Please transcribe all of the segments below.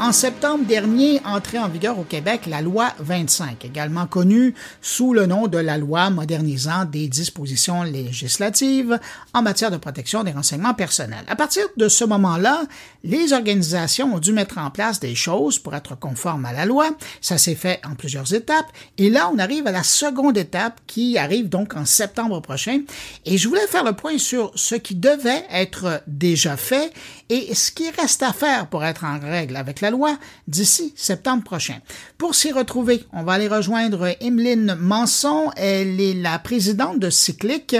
En septembre dernier, entrée en vigueur au Québec la loi 25, également connue sous le nom de la loi modernisant des dispositions législatives en matière de protection des renseignements personnels. À partir de ce moment-là, les organisations ont dû mettre en place des choses pour être conformes à la loi. Ça s'est fait en plusieurs étapes. Et là, on arrive à la seconde étape qui arrive donc en septembre prochain. Et je voulais faire le point sur ce qui devait être déjà fait et ce qui reste à faire pour être en règle avec la loi d'ici septembre prochain. Pour s'y retrouver, on va aller rejoindre Emeline Manson. Elle est la présidente de Cyclic.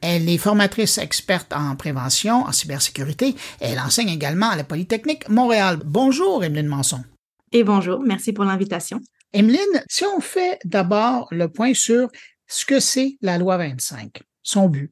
Elle est formatrice experte en prévention, en cybersécurité. Elle enseigne également à la Polytechnique Montréal. Bonjour, Emeline Manson. Et bonjour, merci pour l'invitation. Emeline, si on fait d'abord le point sur ce que c'est la loi 25, son but.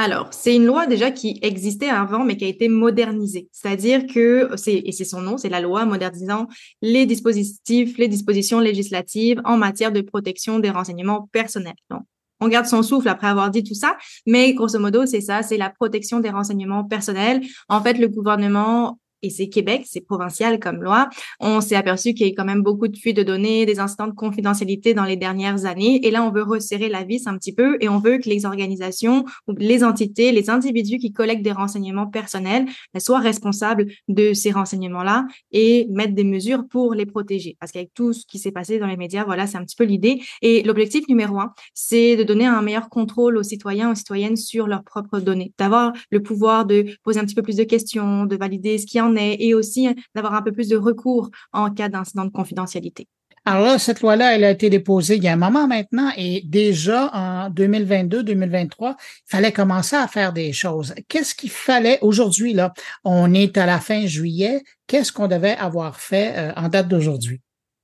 Alors, c'est une loi déjà qui existait avant, mais qui a été modernisée. C'est-à-dire que, c'est, et c'est son nom, c'est la loi modernisant les dispositifs, les dispositions législatives en matière de protection des renseignements personnels. Donc, on garde son souffle après avoir dit tout ça, mais grosso modo, c'est ça, c'est la protection des renseignements personnels. En fait, le gouvernement et c'est Québec, c'est provincial comme loi, on s'est aperçu qu'il y a quand même beaucoup de fuites de données, des instants de confidentialité dans les dernières années. Et là, on veut resserrer la vis un petit peu et on veut que les organisations ou les entités, les individus qui collectent des renseignements personnels soient responsables de ces renseignements-là et mettre des mesures pour les protéger. Parce qu'avec tout ce qui s'est passé dans les médias, voilà, c'est un petit peu l'idée. Et l'objectif numéro un, c'est de donner un meilleur contrôle aux citoyens, aux citoyennes sur leurs propres données, d'avoir le pouvoir de poser un petit peu plus de questions, de valider ce qui en et aussi d'avoir un peu plus de recours en cas d'incident de confidentialité. Alors là, cette loi-là, elle a été déposée il y a un moment maintenant et déjà en 2022-2023, il fallait commencer à faire des choses. Qu'est-ce qu'il fallait aujourd'hui, là? On est à la fin juillet. Qu'est-ce qu'on devait avoir fait euh, en date d'aujourd'hui?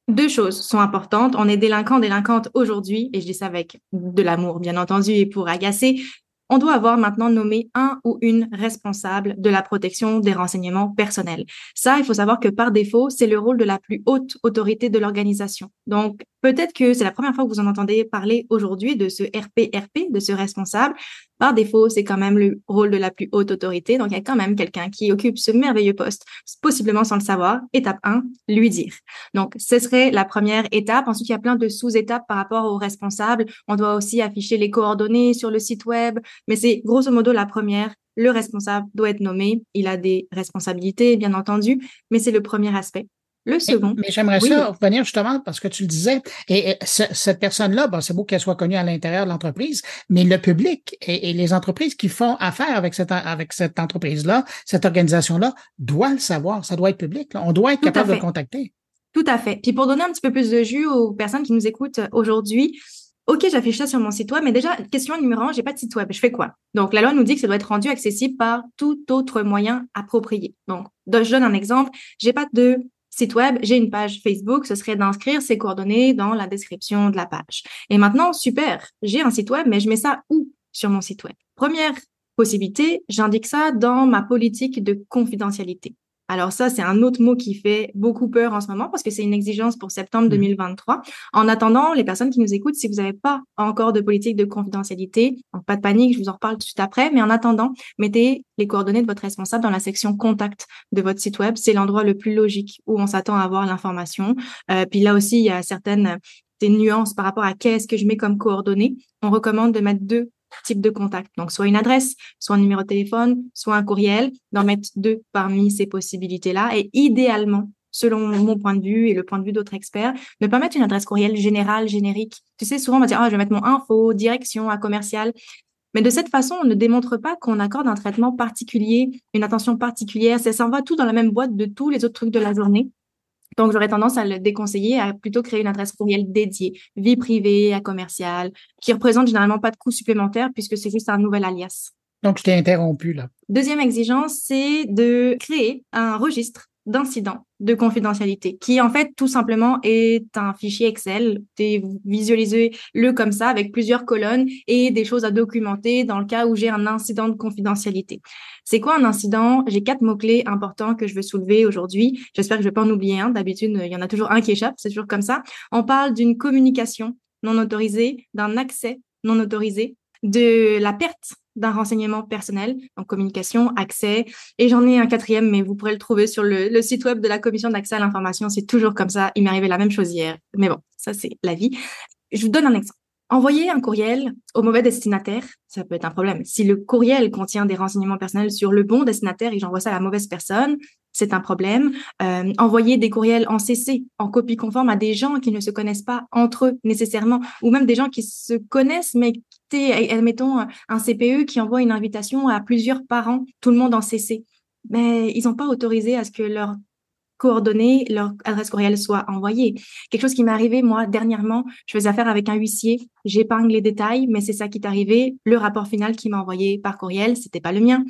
Deux choses sont importantes. On est délinquant, délinquante aujourd'hui, et je dis ça avec de l'amour, bien entendu, et pour agacer on doit avoir maintenant nommé un ou une responsable de la protection des renseignements personnels. Ça, il faut savoir que par défaut, c'est le rôle de la plus haute autorité de l'organisation. Donc, Peut-être que c'est la première fois que vous en entendez parler aujourd'hui de ce RPRP, de ce responsable. Par défaut, c'est quand même le rôle de la plus haute autorité. Donc, il y a quand même quelqu'un qui occupe ce merveilleux poste, possiblement sans le savoir. Étape 1, lui dire. Donc, ce serait la première étape. Ensuite, il y a plein de sous-étapes par rapport au responsable. On doit aussi afficher les coordonnées sur le site web. Mais c'est grosso modo la première. Le responsable doit être nommé. Il a des responsabilités, bien entendu, mais c'est le premier aspect. Le second. Mais, j'aimerais ça revenir justement parce que tu le disais. Et, cette personne-là, bon, c'est beau qu'elle soit connue à l'intérieur de l'entreprise, mais le public et, les entreprises qui font affaire avec cette, avec cette entreprise-là, cette organisation-là, doivent le savoir. Ça doit être public. On doit être capable de le contacter. Tout à fait. Puis pour donner un petit peu plus de jus aux personnes qui nous écoutent aujourd'hui, OK, j'affiche ça sur mon site web, mais déjà, question numéro un, j'ai pas de site web. Je fais quoi? Donc, la loi nous dit que ça doit être rendu accessible par tout autre moyen approprié. Donc, je donne un exemple. J'ai pas de site web, j'ai une page Facebook, ce serait d'inscrire ces coordonnées dans la description de la page. Et maintenant, super, j'ai un site web, mais je mets ça où sur mon site web? Première possibilité, j'indique ça dans ma politique de confidentialité. Alors ça, c'est un autre mot qui fait beaucoup peur en ce moment parce que c'est une exigence pour septembre 2023. Mmh. En attendant, les personnes qui nous écoutent, si vous n'avez pas encore de politique de confidentialité, pas de panique, je vous en reparle tout de suite après, mais en attendant, mettez les coordonnées de votre responsable dans la section contact de votre site web. C'est l'endroit le plus logique où on s'attend à avoir l'information. Euh, puis là aussi, il y a certaines des nuances par rapport à qu'est-ce que je mets comme coordonnées. On recommande de mettre deux type de contact. Donc, soit une adresse, soit un numéro de téléphone, soit un courriel, d'en mettre deux parmi ces possibilités-là. Et idéalement, selon mon point de vue et le point de vue d'autres experts, ne pas mettre une adresse courriel générale, générique. Tu sais, souvent, on va dire, ah, je vais mettre mon info, direction, à commercial. Mais de cette façon, on ne démontre pas qu'on accorde un traitement particulier, une attention particulière. Ça s'en va tout dans la même boîte de tous les autres trucs de la journée. Donc, j'aurais tendance à le déconseiller, à plutôt créer une adresse courriel dédiée, vie privée, à commercial, qui représente généralement pas de coûts supplémentaires puisque c'est juste un nouvel alias. Donc, je t'ai interrompu là. Deuxième exigence, c'est de créer un registre d'incidents de confidentialité, qui en fait tout simplement est un fichier Excel. Visualisez-le comme ça avec plusieurs colonnes et des choses à documenter dans le cas où j'ai un incident de confidentialité. C'est quoi un incident? J'ai quatre mots-clés importants que je veux soulever aujourd'hui. J'espère que je vais pas en oublier un. D'habitude, il y en a toujours un qui échappe, c'est toujours comme ça. On parle d'une communication non autorisée, d'un accès non autorisé, de la perte d'un renseignement personnel, donc communication, accès. Et j'en ai un quatrième, mais vous pourrez le trouver sur le, site web de la commission d'accès à l'information. C'est toujours comme ça. Il m'est arrivé la même chose hier. Mais bon, ça, c'est la vie. Je vous donne un exemple. Envoyer un courriel au mauvais destinataire, ça peut être un problème. Si le courriel contient des renseignements personnels sur le bon destinataire et j'envoie ça à la mauvaise personne, c'est un problème. Euh, envoyer des courriels en CC, en copie conforme à des gens qui ne se connaissent pas entre eux nécessairement, ou même des gens qui se connaissent, mais admettons un CPE qui envoie une invitation à plusieurs parents, tout le monde en CC. Mais ils n'ont pas autorisé à ce que leur coordonnées, leur adresse courriel soit envoyée. Quelque chose qui m'est arrivé, moi, dernièrement, je faisais affaire avec un huissier, j'épargne les détails, mais c'est ça qui est arrivé. Le rapport final qui m'a envoyé par courriel, c'était pas le mien,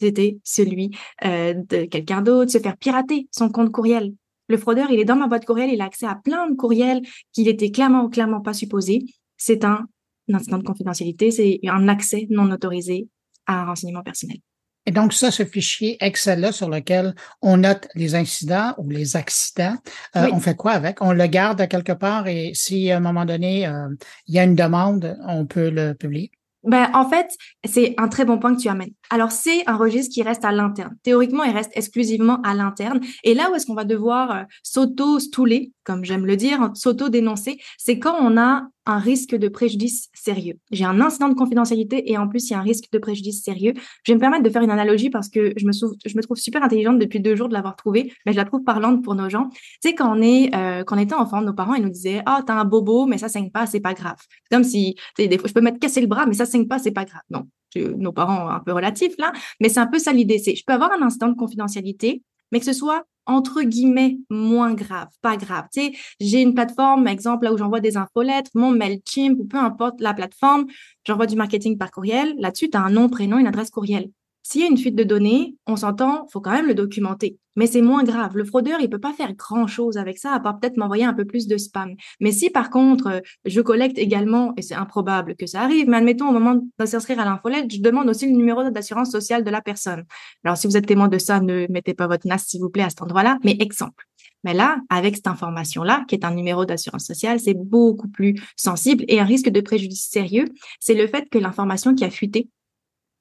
c'était celui euh, de quelqu'un d'autre, se faire pirater son compte courriel. Le fraudeur, il est dans ma boîte courriel, il a accès à plein de courriels qu'il était clairement ou clairement pas supposé. C'est un incident de confidentialité, c'est un accès non autorisé à un renseignement personnel. Et donc, ça, ce fichier Excel-là sur lequel on note les incidents ou les accidents, euh, on fait quoi avec? On le garde à quelque part et si à un moment donné, euh, il y a une demande, on peut le publier? Ben, en fait, c'est un très bon point que tu amènes. Alors, c'est un registre qui reste à l'interne. Théoriquement, il reste exclusivement à l'interne. Et là où est-ce qu'on va devoir euh, s'auto-stouler, comme j'aime le dire, s'auto-dénoncer, c'est quand on a un risque de préjudice sérieux. J'ai un incident de confidentialité et en plus, il y a un risque de préjudice sérieux. Je vais me permettre de faire une analogie parce que je me, trouve super intelligente depuis deux jours de l'avoir trouvée, mais je la trouve parlante pour nos gens. Tu sais, quand on est, euh, quand on était enfant, nos parents, ils nous disaient, ah, oh, t'as un bobo, mais ça saigne pas, c'est pas grave. Comme si, tu sais, des fois, je peux mettre casser le bras, mais ça saigne pas, c'est pas grave. Non. Nos parents un peu relatifs là, mais c'est un peu ça l'idée. C'est, je peux avoir un incident de confidentialité, mais que ce soit entre guillemets moins grave, pas grave. Tu j'ai une plateforme, exemple, là où j'envoie des infolettres, mon MailChimp ou peu importe la plateforme, j'envoie du marketing par courriel. Là-dessus, tu as un nom, prénom, une adresse courriel. S'il y a une fuite de données, on s'entend, faut quand même le documenter. Mais c'est moins grave. Le fraudeur, il peut pas faire grand chose avec ça, à part peut-être m'envoyer un peu plus de spam. Mais si par contre, euh, je collecte également, et c'est improbable que ça arrive, mais admettons au moment d'inscrire à l'infolette, je demande aussi le numéro d'assurance sociale de la personne. Alors si vous êtes témoin de ça, ne mettez pas votre NAS s'il vous plaît à cet endroit-là, mais exemple. Mais là, avec cette information-là, qui est un numéro d'assurance sociale, c'est beaucoup plus sensible et un risque de préjudice sérieux, c'est le fait que l'information qui a fuité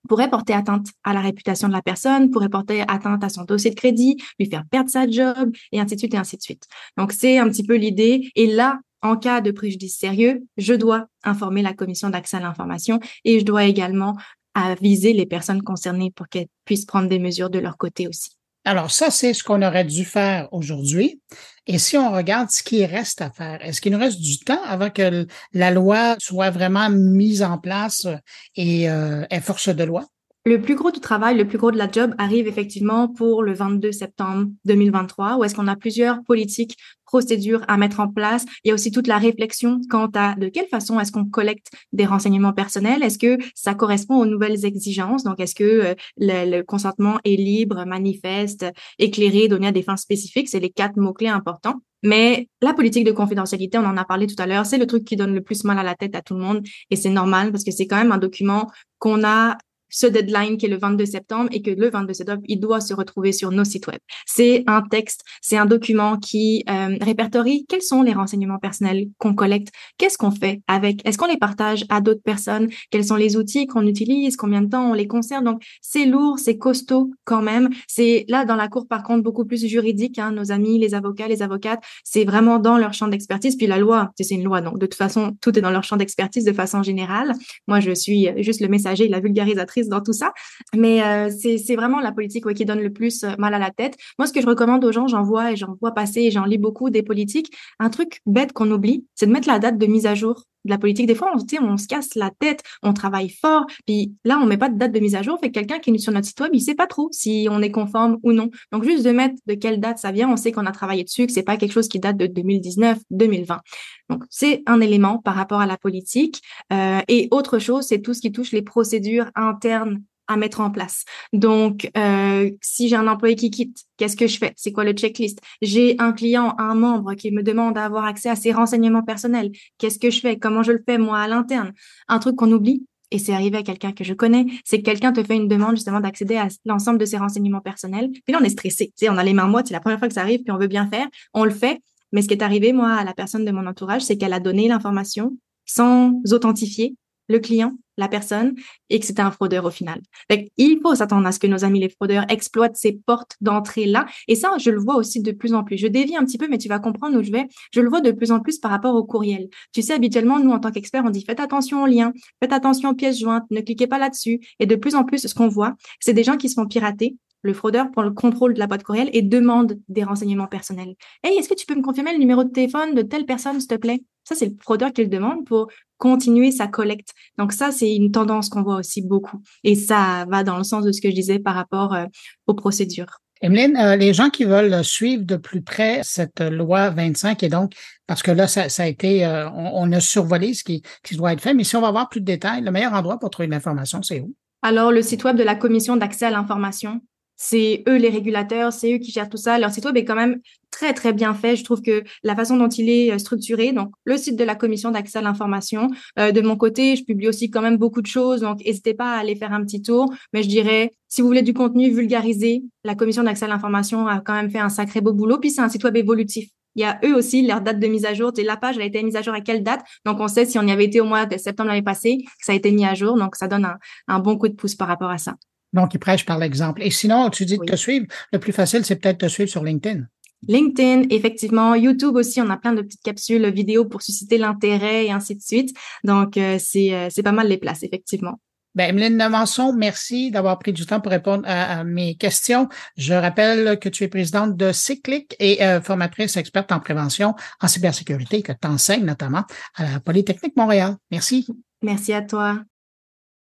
pourrait porter atteinte à la réputation de la personne, pourrait porter atteinte à son dossier de crédit, lui faire perdre sa job, et ainsi de suite, et ainsi de suite. Donc, c'est un petit peu l'idée. Et là, en cas de préjudice sérieux, je dois informer la commission d'accès à l'information et je dois également aviser les personnes concernées pour qu'elles puissent prendre des mesures de leur côté aussi. Alors ça, c'est ce qu'on aurait dû faire aujourd'hui. Et si on regarde ce qui reste à faire, est-ce qu'il nous reste du temps avant que la loi soit vraiment mise en place et euh, force de loi? Le plus gros du travail, le plus gros de la job arrive effectivement pour le 22 septembre 2023, où est-ce qu'on a plusieurs politiques, procédures à mettre en place. Il y a aussi toute la réflexion quant à de quelle façon est-ce qu'on collecte des renseignements personnels. Est-ce que ça correspond aux nouvelles exigences? Donc, est-ce que euh, le, consentement est libre, manifeste, éclairé, donné à des fins spécifiques? C'est les quatre mots-clés importants. Mais la politique de confidentialité, on en a parlé tout à l'heure, c'est le truc qui donne le plus mal à la tête à tout le monde et c'est normal parce que c'est quand même un document qu'on a ce deadline qui est le 22 septembre et que le 22 septembre, il doit se retrouver sur nos sites web. C'est un texte, c'est un document qui euh, répertorie quels sont les renseignements personnels qu'on collecte, qu'est-ce qu'on fait avec, est-ce qu'on les partage à d'autres personnes, quels sont les outils qu'on utilise, combien de temps on les conserve. Donc, c'est lourd, c'est costaud quand même. C'est là, dans la cour, par contre, beaucoup plus juridique. Hein, nos amis, les avocats, les avocates, c'est vraiment dans leur champ d'expertise. Puis la loi, c'est une loi, donc de toute façon, tout est dans leur champ d'expertise de façon générale. Moi, je suis juste le messager, la vulgarisatrice dans tout ça. Mais euh, c'est vraiment la politique qui donne le plus euh, mal à la tête. Moi, ce que je recommande aux gens, j'en vois et j'en vois passer et j'en lis beaucoup des politiques. Un truc bête qu'on oublie, c'est de mettre la date de mise à jour de la politique. Des fois, on, se casse la tête, on travaille fort, puis là, on met pas de date de mise à jour. Fait quelqu'un qui est sur notre site web, il sait pas trop si on est conforme ou non. Donc, juste de mettre de quelle date ça vient, on sait qu'on a travaillé dessus, que c'est pas quelque chose qui date de 2019, 2020. Donc, c'est un élément par rapport à la politique. Euh, et autre chose, c'est tout ce qui touche les procédures internes à mettre en place. Donc, euh, si j'ai un employé qui quitte, qu'est-ce que je fais? C'est quoi le checklist? J'ai un client, un membre qui me demande d'avoir accès à ses renseignements personnels. Qu'est-ce que je fais? Comment je le fais moi à l'interne? Un truc qu'on oublie, et c'est arrivé à quelqu'un que je connais, c'est que quelqu'un te fait une demande justement d'accéder à l'ensemble de ses renseignements personnels. Puis là, on est stressé. On a les mains moites, c'est la première fois que ça arrive, puis on veut bien faire, on le fait. Mais ce qui est arrivé, moi, à la personne de mon entourage, c'est qu'elle a donné l'information sans authentifier le client la personne et que c'était un fraudeur au final. il faut s'attendre à ce que nos amis les fraudeurs exploitent ces portes d'entrée-là. Et ça, je le vois aussi de plus en plus. Je dévie un petit peu, mais tu vas comprendre où je vais. Je le vois de plus en plus par rapport au courriel. Tu sais, habituellement, nous, en tant qu'experts, on dit faites attention aux liens, faites attention aux pièces jointes, ne cliquez pas là-dessus. Et de plus en plus, ce qu'on voit, c'est des gens qui se font pirater le fraudeur prend le contrôle de la boîte courriel et demande des renseignements personnels. Hey, est-ce que tu peux me confirmer le numéro de téléphone de telle personne, s'il te plaît? Ça, c'est le fraudeur qui le demande pour continuer sa collecte. Donc ça, c'est une tendance qu'on voit aussi beaucoup. Et ça va dans le sens de ce que je disais par rapport euh, aux procédures. Emeline, euh, les gens qui veulent suivre de plus près cette loi 25 et donc, parce que là, ça, a été, euh, on, a survolé ce qui, qui doit être fait, mais si on va avoir plus de détails, le meilleur endroit pour trouver l'information, c'est où? Alors, le site web de la Commission d'accès à l'information, c'est eux les régulateurs, c'est eux qui gèrent tout ça. Leur site web est quand même très, très bien fait. Je trouve que la façon dont il est euh, structuré, donc le site de la commission d'accès à l'information, euh, de mon côté, je publie aussi quand même beaucoup de choses, donc n'hésitez pas à aller faire un petit tour. Mais je dirais, si vous voulez du contenu vulgarisé, la commission d'accès à l'information a quand même fait un sacré beau boulot. Puis c'est un site web évolutif. Il y a eux aussi leur date de mise à jour. La page a été mise à jour à quelle date? Donc on sait si on y avait été au mois de septembre l'année passée que ça a été mis à jour. Donc ça donne un bon coup de pouce par rapport à ça. Donc, il prêche par l'exemple. Et sinon, tu dis de te suivre. Le plus facile, c'est peut-être de te suivre sur LinkedIn. LinkedIn, effectivement. YouTube aussi, on a plein de petites capsules vidéo pour susciter l'intérêt et ainsi de suite. Donc, euh, c'est, euh, c'est pas mal les places, effectivement. Ben, Emeline merci d'avoir pris du temps pour répondre à, mes questions. Je rappelle que tu es présidente de Cyclic et euh, formatrice experte en prévention en cybersécurité que tu enseignes notamment à la Polytechnique Montréal. Merci. Merci à toi.